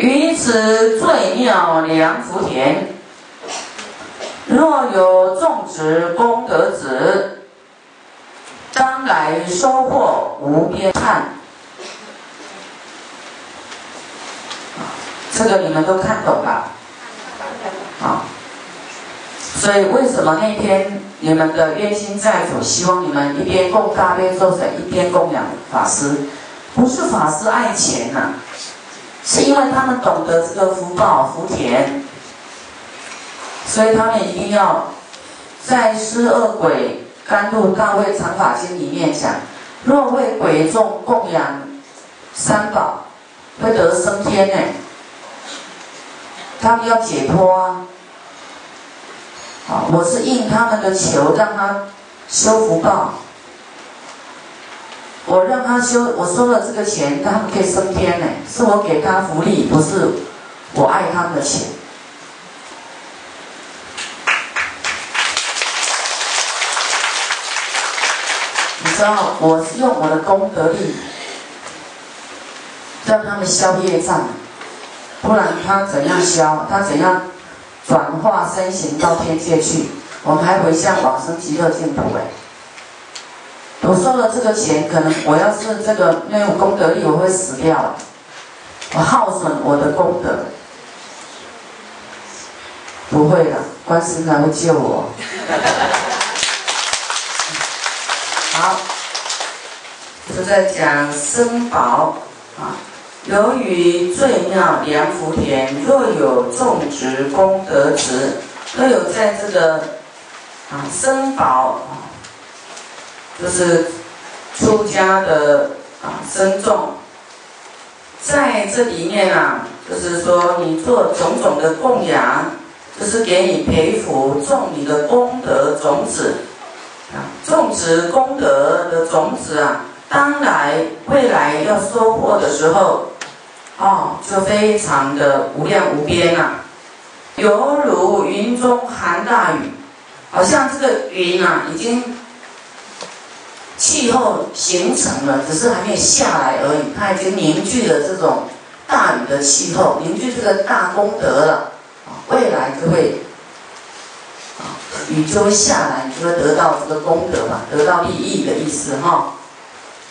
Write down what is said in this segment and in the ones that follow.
于此最妙良福田，若有种植功德子，将来收获无边汉。这个你们都看懂了，啊，所以为什么那天你们的冤亲债主希望你们一边供大悲咒，者一边供养法师？不是法师爱钱呐，是因为他们懂得这个福报福田，所以他们一定要在施恶鬼甘露大卫长法经里面讲：若为鬼众供养三宝，会得升天呢。他们要解脱啊！啊，我是应他们的求，让他修福报。我让他修，我收了这个钱，他们可以升天呢。是我给他福利，不是我爱他们的钱。你知道，我是用我的功德力，让他们消业障。不然他怎样消？他怎样转化身形到天界去？我们还回向往生极乐净土哎！我收了这个钱，可能我要是这个没有功德力，我会死掉。我耗损我的功德，不会的，观世音会救我。好，是在讲生宝啊。由于最妙良福田，若有种植功德值，都有在这个啊生宝啊，就是出家的啊生众，在这里面啊，就是说你做种种的供养，就是给你培福种你的功德种子啊，种植功德的种子啊。当来未来要收获的时候，哦，就非常的无量无边啊，犹如云中含大雨，好像这个云啊，已经气候形成了，只是还没有下来而已。它已经凝聚了这种大雨的气候，凝聚这个大功德了。未来就会啊，雨就会下来，就会得到这个功德嘛，得到利益的意思哈。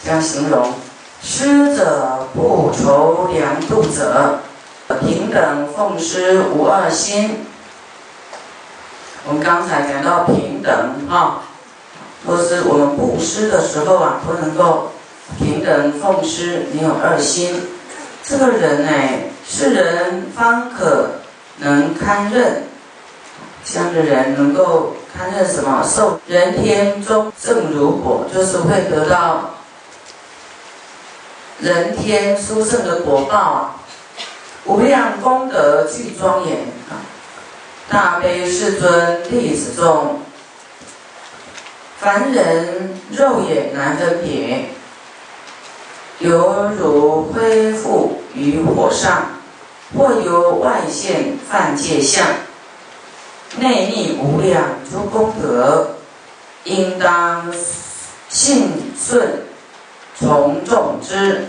这样形容，施者不愁粮度者，平等奉施无二心。我们刚才讲到平等哈，或是我们布施的时候啊，不能够平等奉施，没有二心。这个人呢，是人方可能堪任，这样的人能够堪任什么？受人天中正如果，就是会得到。人天殊胜的果报，无量功德具庄严啊！大悲世尊弟子众，凡人肉眼难分别，犹如恢复于火上，或由外现犯界相，内力无量诸功德，应当信顺。从众之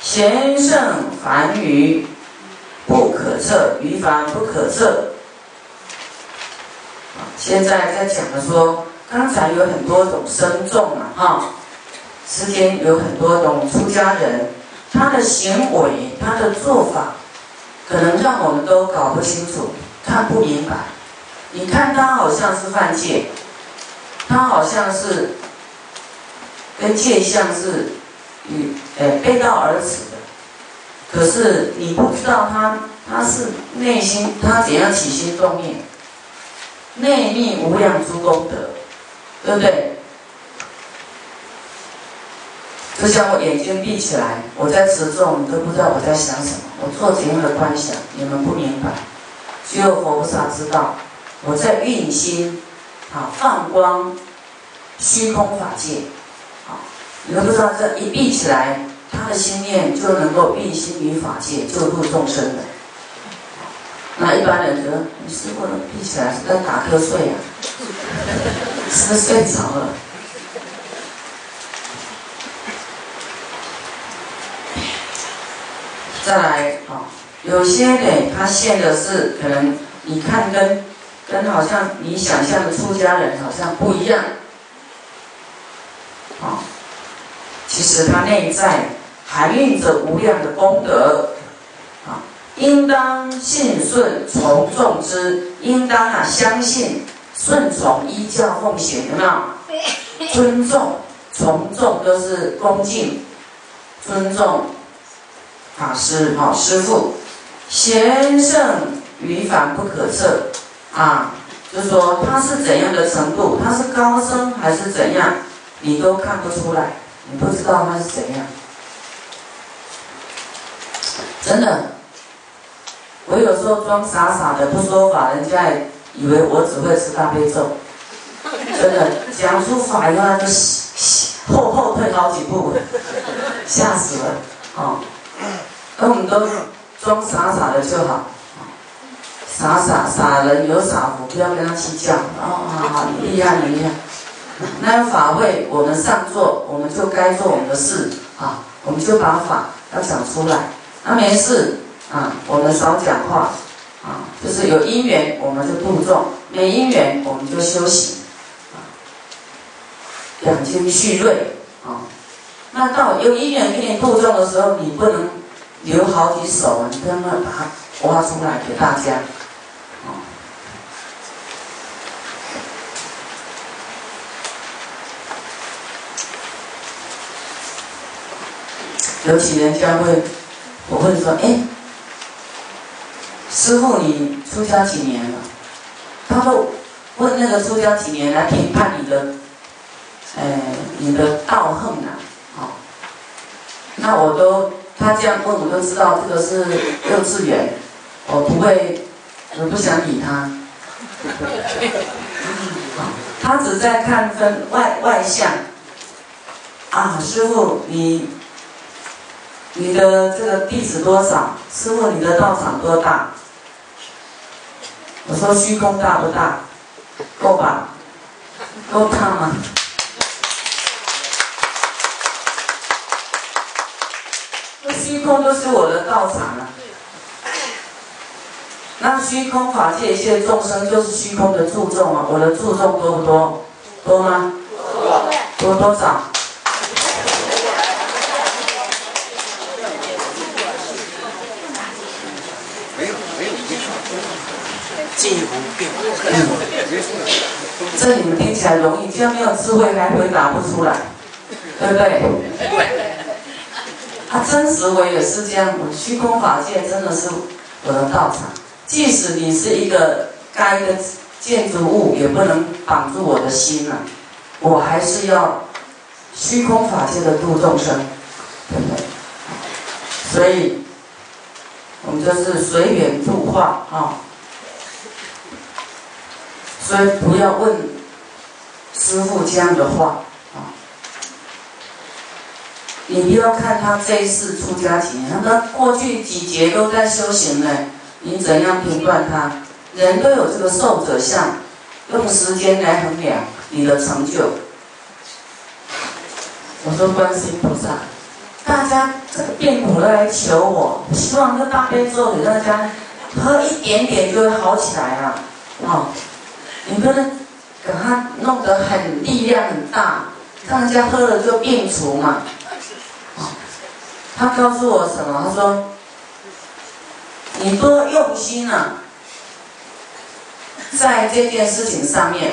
贤圣凡愚不可测，愚凡不可测。现在在讲的说，刚才有很多种生众啊，哈，世间有很多种出家人，他的行为、他的做法，可能让我们都搞不清楚、看不明白。你看他好像是犯戒，他好像是。跟戒相是与呃背道而驰的，可是你不知道他他是内心他怎样起心动念，内密无量诸功德，对不对？就像我眼睛闭起来，我在持咒，你都不知道我在想什么，我做怎样的观想，你们不明白，只有佛菩萨知道我在运心，啊放光，虚空法界。你们不知道，这一闭起来，他的心念就能够运心于法界，救度众生的。那一般人觉得，你师傅闭起来是在打瞌睡啊，是不是睡着了。再来，好，有些呢，他现的是可能你看跟跟好像你想象的出家人好像不一样，啊，其实他内在含蕴着无量的功德，啊，应当信顺从众之，应当啊相信顺从依教奉行，有没有？尊重从众都是恭敬，尊重法师哈师傅。贤圣于凡不可测，啊，就是说他是怎样的程度，他是高僧还是怎样，你都看不出来，你不知道他是怎样。真的，我有时候装傻傻的不说法，人家以为我只会吃大悲咒。真的，讲出法以后就后后退好几步，吓死了，哦，而我们都。装傻傻的就好，傻傻傻人有傻福，不要跟他计较。哦，好好，你厉害，你厉害。那法会我们上座，我们就该做我们的事啊，我们就把法要讲出来。那没事啊，我们少讲话啊，就是有因缘我们就度众，没因缘我们就休息啊，养精蓄锐啊。那到有因缘给你度众的时候，你不能。留好几手啊，你跟他把它挖出来给大家啊。尤其人家会，我会说：“哎，师傅，你出家几年了？”他会问那个出家几年来评判你的，哎，你的道行啊，好，那我都。他这样问，我就知道这个是幼稚园，我不会，我不想理他。他只在看分外外相。啊，师傅，你你的这个弟子多少？师傅，你的道场多大？我说虚空大不大？够吧？够大吗？那虚空都是我的道场啊，那虚空法界一切众生就是虚空的注重啊，我的注重多不多？多吗？多多少？没有没有进一步变这你们听起来容易，这样没有智慧还回答不出来，对不对？他真实我也是这样，我虚空法界真的是我的道场。即使你是一个该的建筑物，也不能绑住我的心了。我还是要虚空法界的度众生，对不对？所以，我们就是随缘度化啊。所以不要问师傅这样的话。你不要看他这一次出家几年，他过去几节都在修行呢。你怎样评断他？人都有这个受者相，用时间来衡量你的成就。我说观世音菩萨，大家这个病苦了来求我，希望这大悲咒给大家喝一点点就会好起来啊！哦，你不能给他弄得很力量很大，让人家喝了就病除嘛。他告诉我什么？他说：“你多用心啊，在这件事情上面，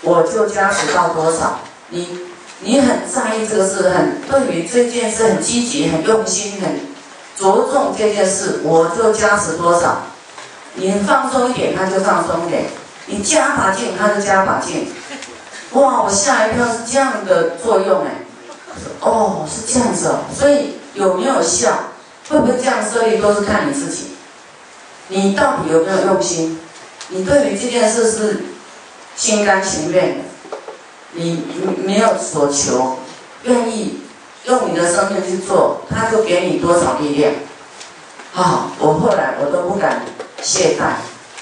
我就加持到多少。你你很在意这个事，很对于这件事很积极、很用心、很着重这件事，我就加持多少。你放松一点，他就放松一点；你加把劲，他就加把劲。哇！我吓一跳，是这样的作用哎。”哦，是这样子哦，所以有没有效，会不会这样设立，都是看你自己。你到底有没有用心？你对于这件事是心甘情愿的，你没有所求，愿意用你的生命去做，他就给你多少力量。好，我后来我都不敢懈怠，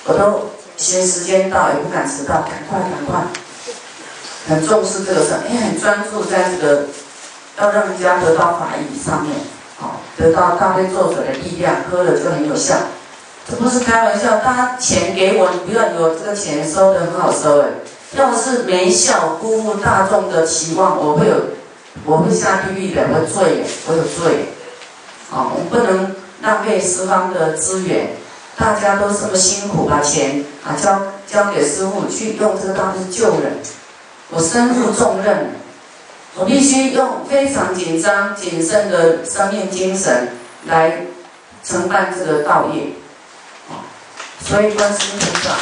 我都嫌时间到，也不敢迟到，赶快赶快，很重视这个事，也很专注在这个。要让人家得到法益上面，好。得到大悲作者的力量，喝了就很有效。这不是开玩笑，大家钱给我，你不要有这个钱收的很好收哎。要是没效，辜负大众的期望，我会有，我会下地狱的，我罪，我有罪。啊，我们不能浪费十方的资源，大家都这么辛苦，把钱啊交交给师傅去用这个东西救人，我身负重任，我必须用非常紧张谨慎的生命精神来承办这个道业。所以观世音菩萨。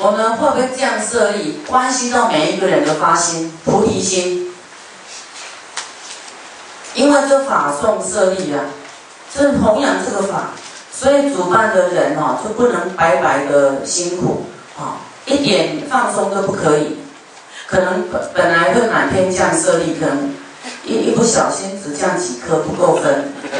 我们会不会这样设立？关系到每一个人的发心、菩提心。因为这法送设立啊，是弘扬这个法，所以主办的人哦就不能白白的辛苦啊，一点放松都不可以。可能本本来会满天降舍利，可能一一不小心只降几颗，不够分。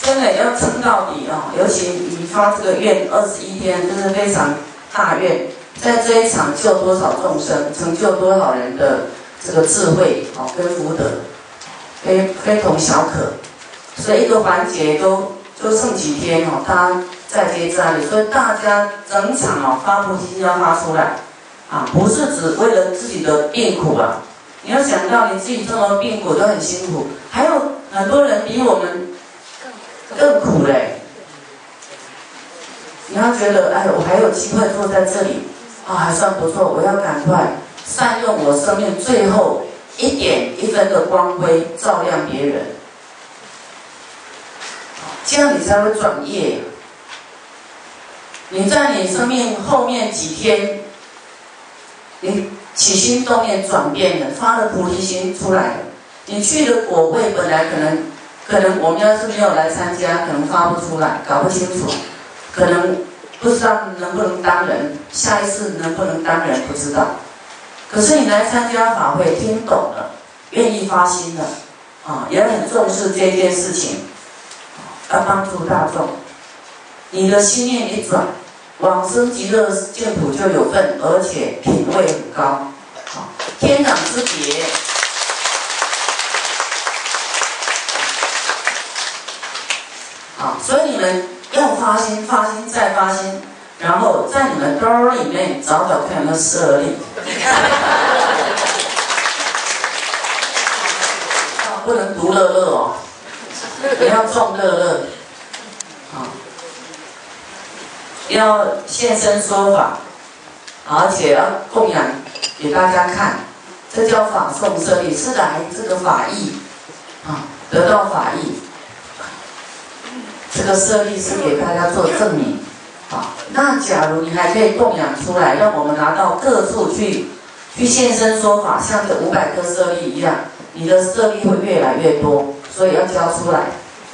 真的要撑到底哦，尤其你发这个愿二十一天，就是非常大愿，在这一场救多少众生，成就多少人的这个智慧哦跟福德，非非同小可。所以一个环节都就剩几天哦，他在接再厉，所以大家整场哦发菩提心要发出来啊，不是只为了自己的病苦啊，你要想到你自己这么病苦都很辛苦，还有很多人比我们。更苦嘞！你要觉得，哎，我还有机会坐在这里，啊，还算不错。我要赶快善用我生命最后一点一分的光辉，照亮别人，这样你才会转业。你在你生命后面几天，你起心动念转变了，发了菩提心出来，你去的果位本来可能。可能我们要是没有来参加，可能发不出来，搞不清楚，可能不知道能不能当人，下一次能不能当人不知道。可是你来参加法会，听懂了，愿意发心了，啊，也很重视这件事情，要帮助大众。你的心念一转，往生极乐净土就有份，而且品位很高，啊，天壤之别。啊，所以你们要发心，发心再发心，然后在你们兜里面找找看有没有舍利。不能独乐乐哦，不要众乐乐。啊，要现身说法，而且要供养给大家看，这叫法送舍利，是来这个法义，啊，得到法义。这个舍利是给大家做证明，啊，那假如你还可以供养出来，让我们拿到各处去，去现身说法，像这五百颗舍利一样，你的舍利会越来越多，所以要交出来。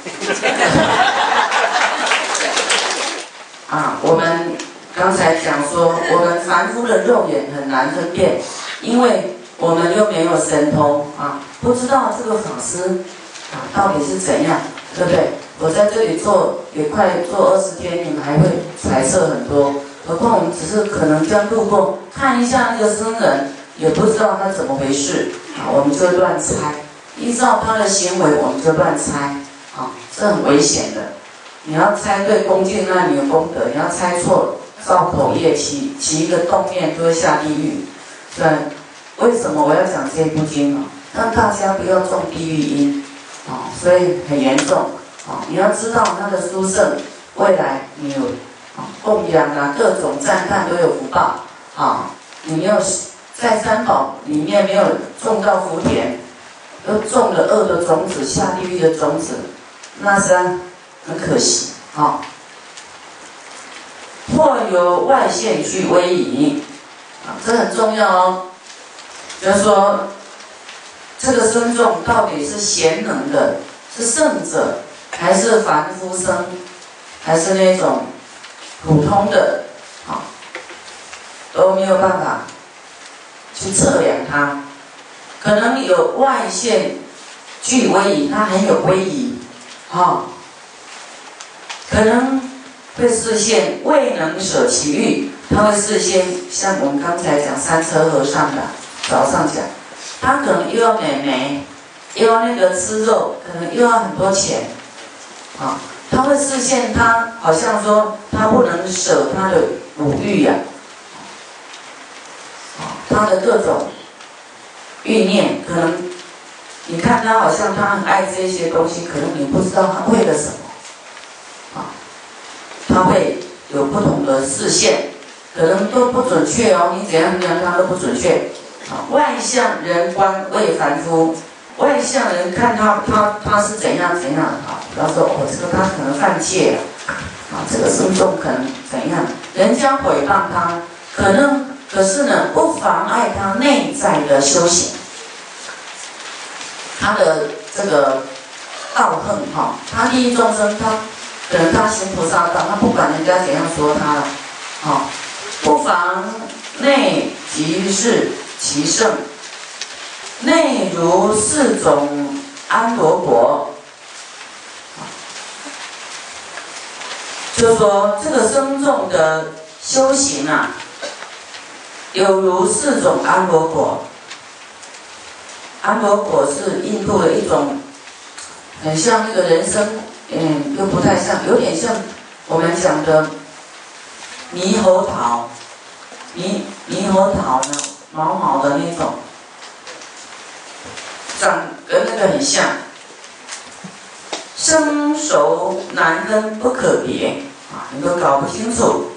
啊，我们刚才讲说，我们凡夫的肉眼很难分辨，因为我们又没有神通啊，不知道这个法师啊到底是怎样，对不对？我在这里做也快做二十天，你们还会猜测很多。何况我们只是可能这样路过看一下那个僧人，也不知道他怎么回事好，我们就乱猜。依照他的行为，我们就乱猜啊，是很危险的。你要猜对恭敬，那你有功德；你要猜错，造口业，起起一个动念，就会下地狱。对，为什么我要讲这部经啊？让大家不要中地狱因啊，所以很严重。啊，你要知道那个书圣未来你有啊供养啊各种赞叹都有福报啊，你没有在三宝里面没有种到福田，又种了恶的种子下地狱的种子，那是很可惜啊。或由外现去威仪啊，这很重要哦。就是说，这个尊重到底是贤能的，是圣者。还是凡夫生，还是那种普通的，啊，都没有办法去测量它。可能有外线具威仪，它很有威仪，啊，可能会视线未能舍其欲，他会视线像我们刚才讲三车和尚的早上讲，他可能又要美眉，又要那个吃肉，可能又要很多钱，啊，他会视线他好像说他不能舍他的五欲呀，啊，他的各种欲念可能，你看他好像他很爱这些东西，可能你不知道他为了什么。啊他会有不同的视线，可能都不准确哦。你怎样怎样，他都不准确。啊，外向人观为凡夫，外向人看他他他是怎样怎样啊？不要说，哦，这个他可能犯戒了，啊，这个僧众可能怎样？人家诽谤他，可能可是呢，不妨碍他内在的修行。他的这个道恨哈，他利益众生，他。可能他行菩萨道，他不管人家怎样说他了，好，不妨内即是其胜，内如四种安罗果，就说这个僧众的修行啊，有如四种安罗果，安罗果是印度的一种，很像那个人参。嗯，又不太像，有点像我们讲的猕猴桃，猕猕猴桃呢，毛毛的那种，长跟那个很像，生熟难分不可别啊，你都搞不清楚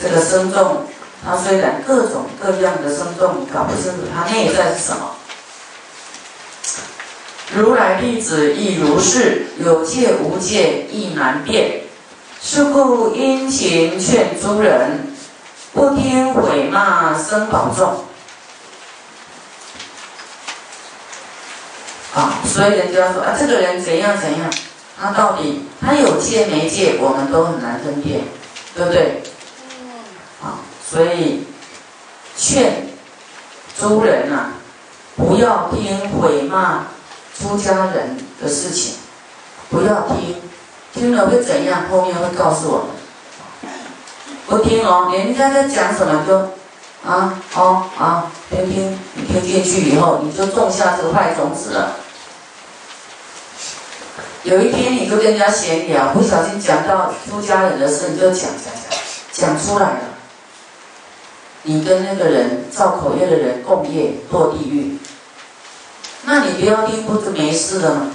这个生重，它虽然各种各样的生重，搞不清楚它内在是什么。如来弟子亦如是，有戒无戒亦难辨。是故殷勤劝诸人，不听毁骂生宝众。啊，所以人家说啊，这个人怎样怎样，他到底他有戒没戒，我们都很难分辨，对不对？啊，所以劝诸人呐，不要听毁骂。出家人的事情不要听，听了会怎样？后面会告诉我们。不听哦，人家在讲什么就啊哦啊，听听，你听进去以后，你就种下这个坏种子了。有一天你就跟人家闲聊，不小心讲到出家人的事，你就讲讲讲，讲出来了。你跟那个人造口业的人共业堕地狱。那你不要听，不是没事了吗？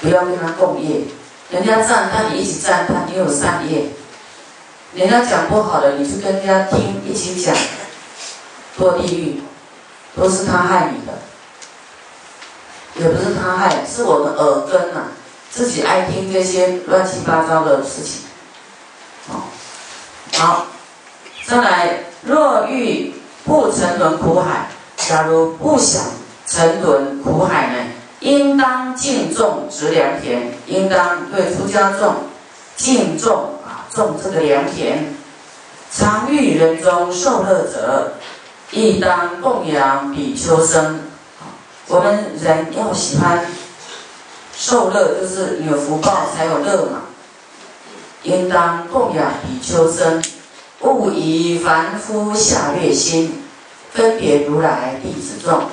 不要跟他共业，人家赞叹你一起赞叹，你有善业；人家讲不好的，你去跟人家听，一起讲，堕地狱，都是他害你的，也不是他害，是我们耳根呐，自己爱听这些乱七八糟的事情。好，好，再来，若欲不沉沦苦海。假如不想沉沦苦海呢，应当敬重植良田，应当对出家众敬重啊，种这个良田。常遇人中受乐者，亦当供养比丘僧。我们人要喜欢受乐，就是有福报才有乐嘛。应当供养比丘僧，勿以凡夫下劣心。分别如来弟子众，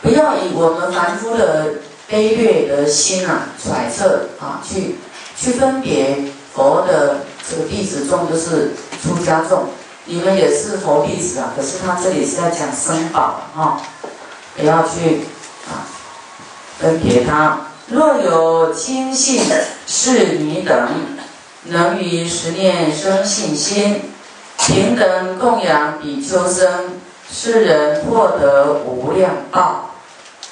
不要以我们凡夫的卑劣的心啊揣测啊去去分别佛的这个弟子众就是出家众，你们也是佛弟子啊，可是他这里是在讲僧宝啊，不要去啊分别他。若有亲信是你等，能于十念生信心，平等供养比丘僧。世人获得无量报，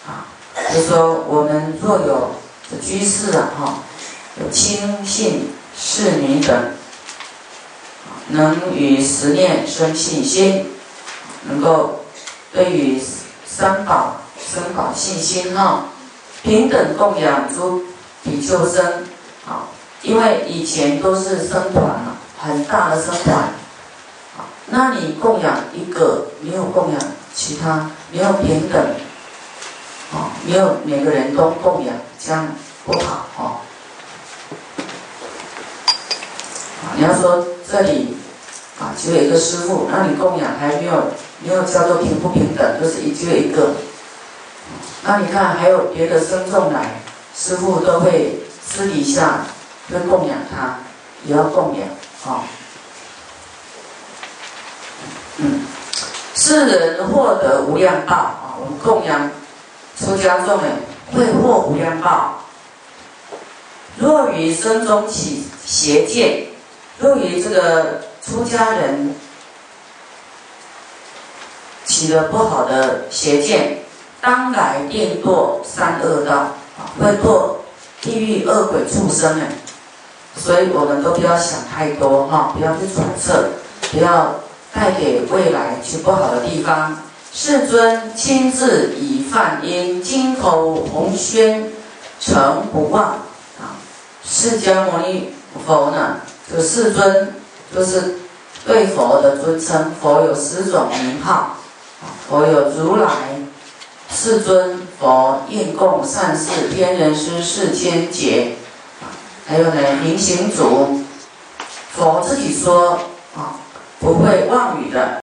啊，就说我们若有居士啊，哈，有亲信侍女等，能与十念生信心，能够对于三宝生宝信心哈，平等供养诸比丘僧，啊，因为以前都是生团嘛，很大的生团。那你供养一个，没有供养其他，没有平等，哦，没有每个人都供养，这样不好哦。你要说这里啊，只有一个师傅，那你供养还没有没有叫做平不平等，就是一只有一个。那你看还有别的僧众来，师傅都会私底下会供养他，也要供养啊。嗯，世人获得无量报啊，我们供养出家众呢，会获无量报。若于生中起邪见，若于这个出家人起了不好的邪见，当来定堕三恶道，会堕地狱恶鬼畜生呢。所以我们都不要想太多哈，不要去揣测，不要带给未来去不好的地方。世尊亲自以梵音金口红宣，诚不忘啊。释迦牟尼佛呢，这世尊就是对佛的尊称。佛有十种名号，佛有如来、世尊、佛、应供、善事、天人师、世间劫，还有呢，明行主。佛自己说啊，不会妄语的。